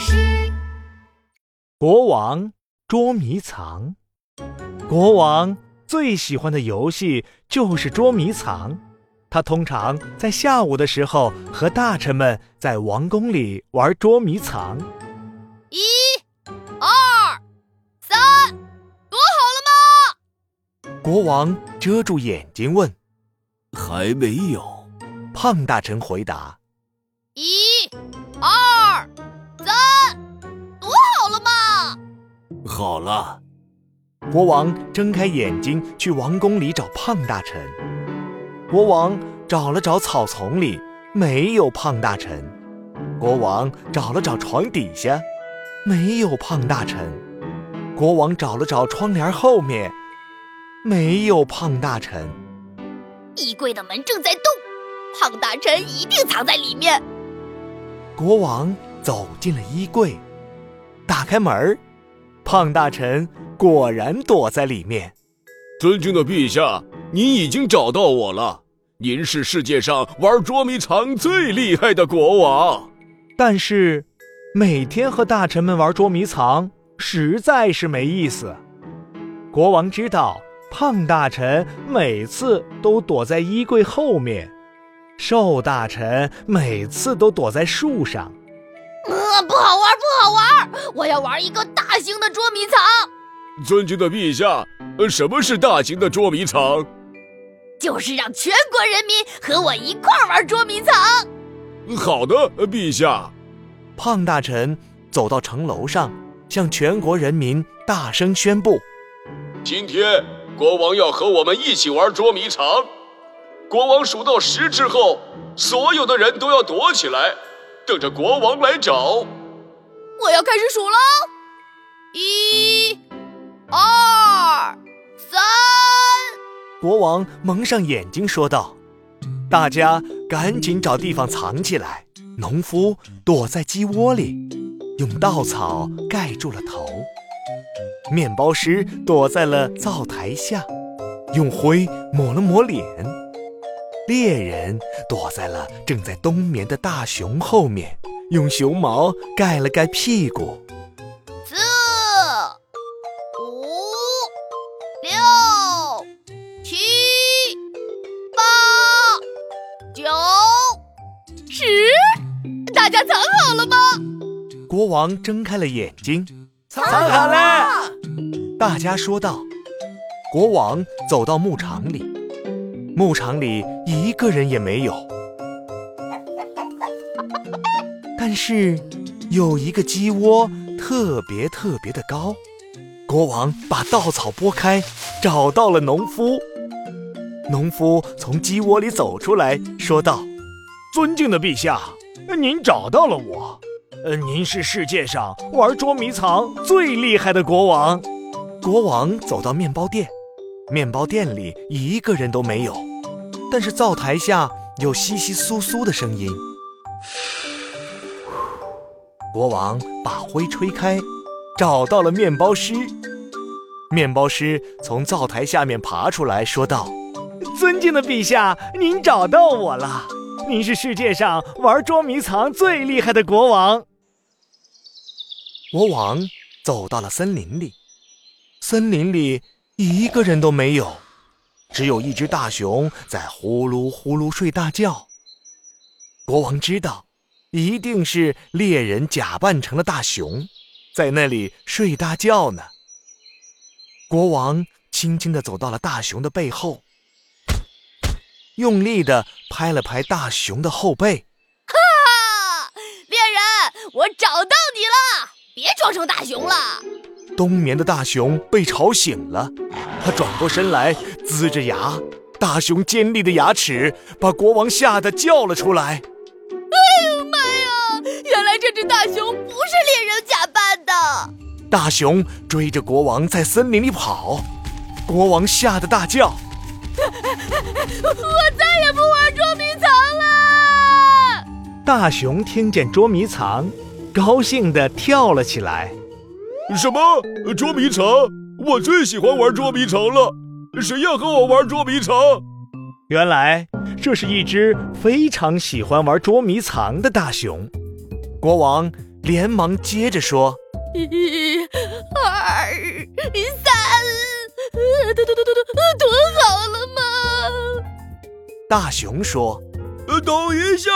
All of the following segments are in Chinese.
事。国王捉迷藏。国王最喜欢的游戏就是捉迷藏。他通常在下午的时候和大臣们在王宫里玩捉迷藏。一、二、三，躲好了吗？国王遮住眼睛问。还没有。胖大臣回答：“好了。国王睁开眼睛去王宫里找胖大臣。国王找了找草丛里，没有胖大臣。国王找了找床底下，没有胖大臣。国王找了找窗帘后面，没有胖大臣。衣柜的门正在动。胖大臣一定藏在里面。国王走进了衣柜，打开门儿，胖大臣果然躲在里面。尊敬的陛下，您已经找到我了。您是世界上玩捉迷藏最厉害的国王。但是，每天和大臣们玩捉迷藏实在是没意思。国王知道，胖大臣每次都躲在衣柜后面。瘦大臣每次都躲在树上，呃，不好玩，不好玩！我要玩一个大型的捉迷藏。尊敬的陛下，什么是大型的捉迷藏？就是让全国人民和我一块玩捉迷藏。好的，陛下。胖大臣走到城楼上，向全国人民大声宣布：今天国王要和我们一起玩捉迷藏。国王数到十之后，所有的人都要躲起来，等着国王来找。我要开始数喽，一、二、三。国王蒙上眼睛说道：“大家赶紧找地方藏起来。”农夫躲在鸡窝里，用稻草盖住了头。面包师躲在了灶台下，用灰抹了抹脸。猎人躲在了正在冬眠的大熊后面，用熊毛盖了盖屁股。四、五、六、七、八、九、十，大家藏好了吗？国王睁开了眼睛，藏好了。大家说道。国王走到牧场里。牧场里一个人也没有，但是有一个鸡窝特别特别的高。国王把稻草拨开，找到了农夫。农夫从鸡窝里走出来说道：“尊敬的陛下，您找到了我。呃，您是世界上玩捉迷藏最厉害的国王。”国王走到面包店，面包店里一个人都没有。但是灶台下有窸窸窣窣的声音。国王把灰吹开，找到了面包师。面包师从灶台下面爬出来说道：“尊敬的陛下，您找到我了。您是世界上玩捉迷藏最厉害的国王。”国王走到了森林里，森林里一个人都没有。只有一只大熊在呼噜呼噜睡大觉。国王知道，一定是猎人假扮成了大熊，在那里睡大觉呢。国王轻轻地走到了大熊的背后，用力地拍了拍大熊的后背。哈！猎人，我找到你了！别装成大熊了。冬眠的大熊被吵醒了。他转过身来，呲着牙，大熊尖利的牙齿把国王吓得叫了出来。哎呦妈呀！原来这只大熊不是猎人假扮的。大熊追着国王在森林里跑，国王吓得大叫：“我再也不玩捉迷藏了！”大熊听见捉迷藏，高兴地跳了起来。什么捉迷藏？我最喜欢玩捉迷藏了，谁要和我玩捉迷藏？原来这是一只非常喜欢玩捉迷藏的大熊。国王连忙接着说：“一、二、三，躲躲躲躲躲，躲好了吗？”大熊说：“等一下，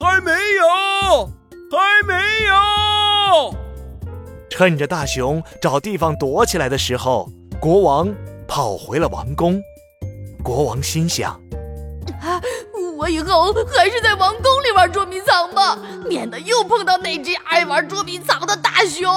还没有，还没有。”趁着大熊找地方躲起来的时候，国王跑回了王宫。国王心想：“啊，我以后还是在王宫里玩捉迷藏吧，免得又碰到那只爱玩捉迷藏的大熊。”